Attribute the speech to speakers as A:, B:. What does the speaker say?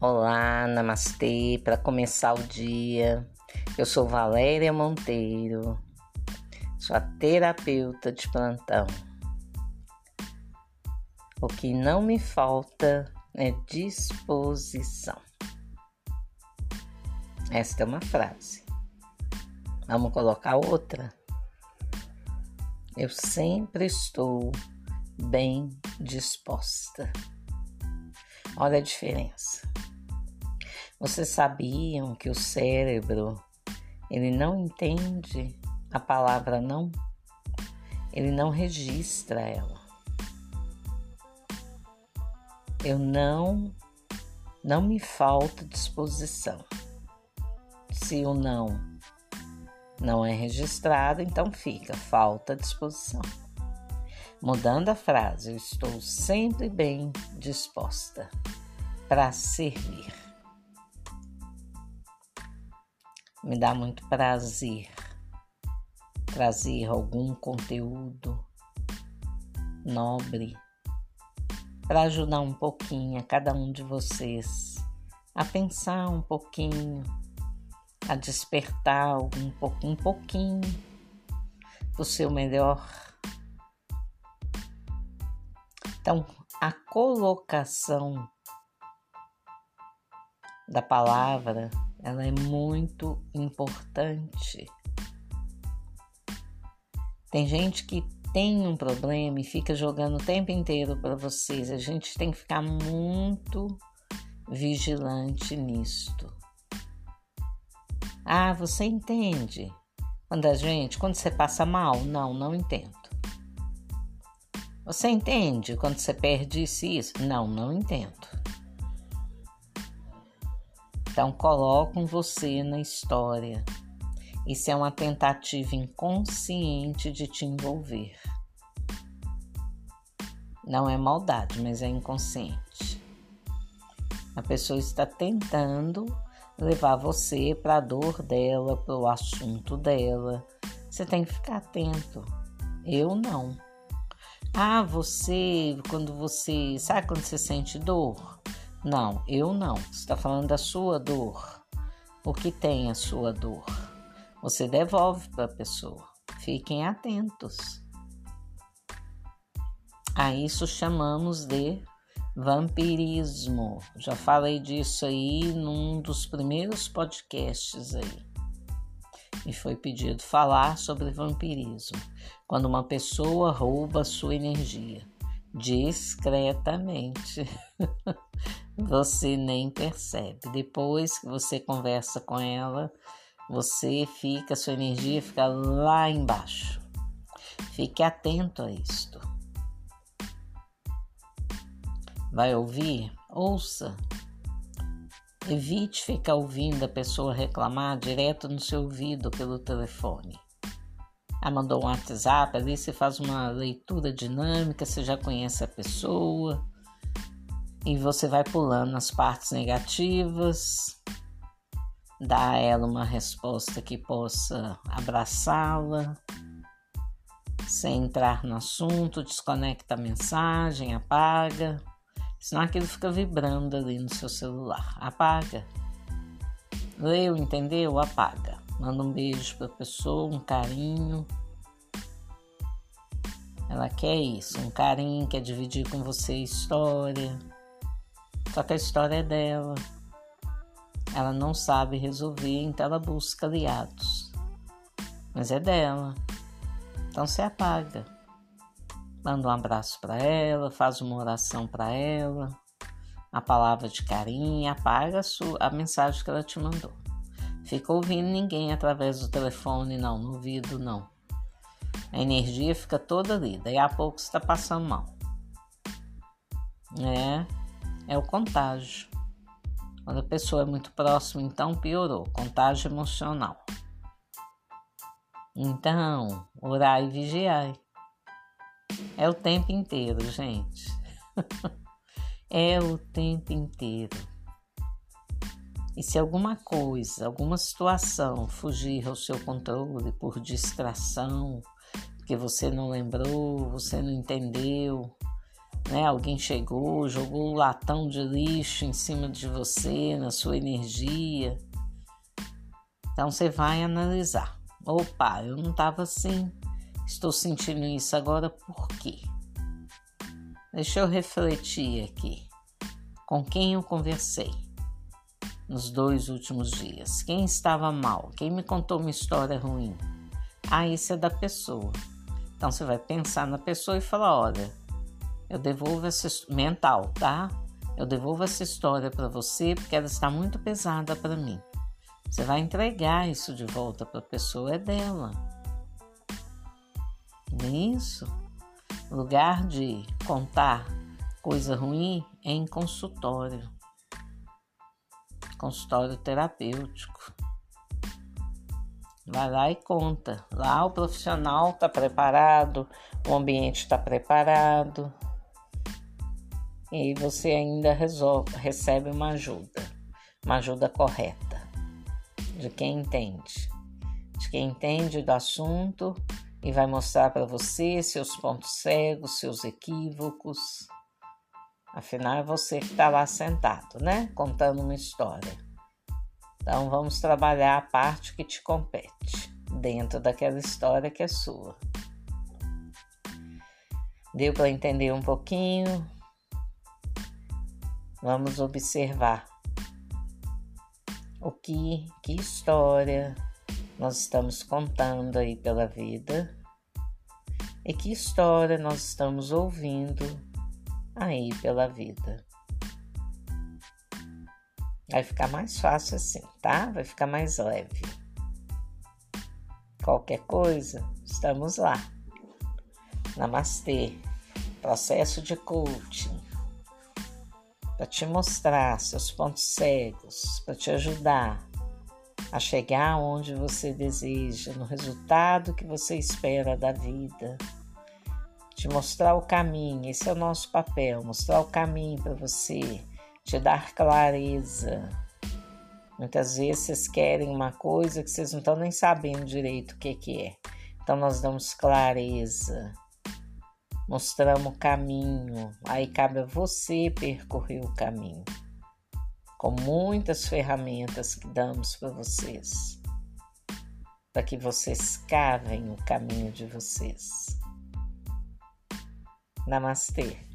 A: Olá, namastê. Para começar o dia, eu sou Valéria Monteiro, sua terapeuta de plantão. O que não me falta é disposição. Esta é uma frase. Vamos colocar outra? Eu sempre estou bem disposta. Olha a diferença. Vocês sabiam que o cérebro ele não entende a palavra não? Ele não registra ela. Eu não não me falta disposição. Se o não não é registrado, então fica falta disposição. Mudando a frase, eu estou sempre bem disposta para servir. Me dá muito prazer trazer algum conteúdo nobre para ajudar um pouquinho a cada um de vocês a pensar um pouquinho, a despertar um, um pouquinho do seu melhor. Então, a colocação da palavra, ela é muito importante. Tem gente que tem um problema e fica jogando o tempo inteiro para vocês. A gente tem que ficar muito vigilante nisto. Ah, você entende? Quando a gente, quando você passa mal? Não, não entendo. Você entende quando você perde isso isso? Não, não entendo. Então colocam você na história. Isso é uma tentativa inconsciente de te envolver. Não é maldade, mas é inconsciente. A pessoa está tentando levar você para a dor dela, para o assunto dela. Você tem que ficar atento. Eu não. Ah, você, quando você. Sabe quando você sente dor? Não, eu não. Você está falando da sua dor. O que tem a sua dor? Você devolve para a pessoa. Fiquem atentos. A isso chamamos de vampirismo. Já falei disso aí num dos primeiros podcasts aí me foi pedido falar sobre vampirismo, quando uma pessoa rouba sua energia discretamente. você nem percebe. Depois que você conversa com ela, você fica, sua energia fica lá embaixo. Fique atento a isto. Vai ouvir? Ouça. Evite ficar ouvindo a pessoa reclamar direto no seu ouvido pelo telefone. Ah, mandou um WhatsApp, ali você faz uma leitura dinâmica, você já conhece a pessoa e você vai pulando as partes negativas, dá a ela uma resposta que possa abraçá-la, sem entrar no assunto, desconecta a mensagem, apaga. Senão aquilo fica vibrando ali no seu celular. Apaga. Leu, entendeu? Apaga. Manda um beijo para a pessoa, um carinho. Ela quer isso, um carinho, quer dividir com você história. Só que a história é dela. Ela não sabe resolver, então ela busca aliados. Mas é dela. Então você apaga manda um abraço para ela, faz uma oração para ela, a palavra de carinho, apaga a, sua, a mensagem que ela te mandou. Fica ouvindo ninguém através do telefone, não, no ouvido, não. A energia fica toda ali, daí a pouco está passando mal. É, é o contágio. Quando a pessoa é muito próxima, então piorou. Contágio emocional. Então, orar e vigiar. É o tempo inteiro, gente. é o tempo inteiro. E se alguma coisa, alguma situação fugir ao seu controle por distração, porque você não lembrou, você não entendeu, né? Alguém chegou, jogou um latão de lixo em cima de você, na sua energia. Então você vai analisar. Opa, eu não estava assim, estou sentindo isso agora por quê? Deixa eu refletir aqui. Com quem eu conversei nos dois últimos dias? Quem estava mal? Quem me contou uma história ruim? Ah, isso é da pessoa. Então você vai pensar na pessoa e falar: olha, eu devolvo essa mental, tá? Eu devolvo essa história para você porque ela está muito pesada para mim. Você vai entregar isso de volta para a pessoa, é dela. Não é isso? Lugar de contar coisa ruim é em consultório. Consultório terapêutico. Vai lá e conta. Lá o profissional está preparado, o ambiente está preparado. E você ainda resolve, recebe uma ajuda, uma ajuda correta, de quem entende, de quem entende do assunto e vai mostrar para você seus pontos cegos, seus equívocos. Afinal, é você que está lá sentado, né? Contando uma história. Então, vamos trabalhar a parte que te compete, dentro daquela história que é sua. Deu para entender um pouquinho? Vamos observar o que, que história nós estamos contando aí pela vida e que história nós estamos ouvindo aí pela vida. Vai ficar mais fácil assim, tá? Vai ficar mais leve. Qualquer coisa, estamos lá. Namastê. Processo de coaching. Para te mostrar seus pontos cegos, para te ajudar a chegar onde você deseja, no resultado que você espera da vida. Te mostrar o caminho, esse é o nosso papel, mostrar o caminho para você, te dar clareza. Muitas vezes vocês querem uma coisa que vocês não estão nem sabendo direito o que, que é. Então nós damos clareza, mostramos o caminho, aí cabe a você percorrer o caminho com muitas ferramentas que damos para vocês, para que vocês cavem o caminho de vocês. Namastê.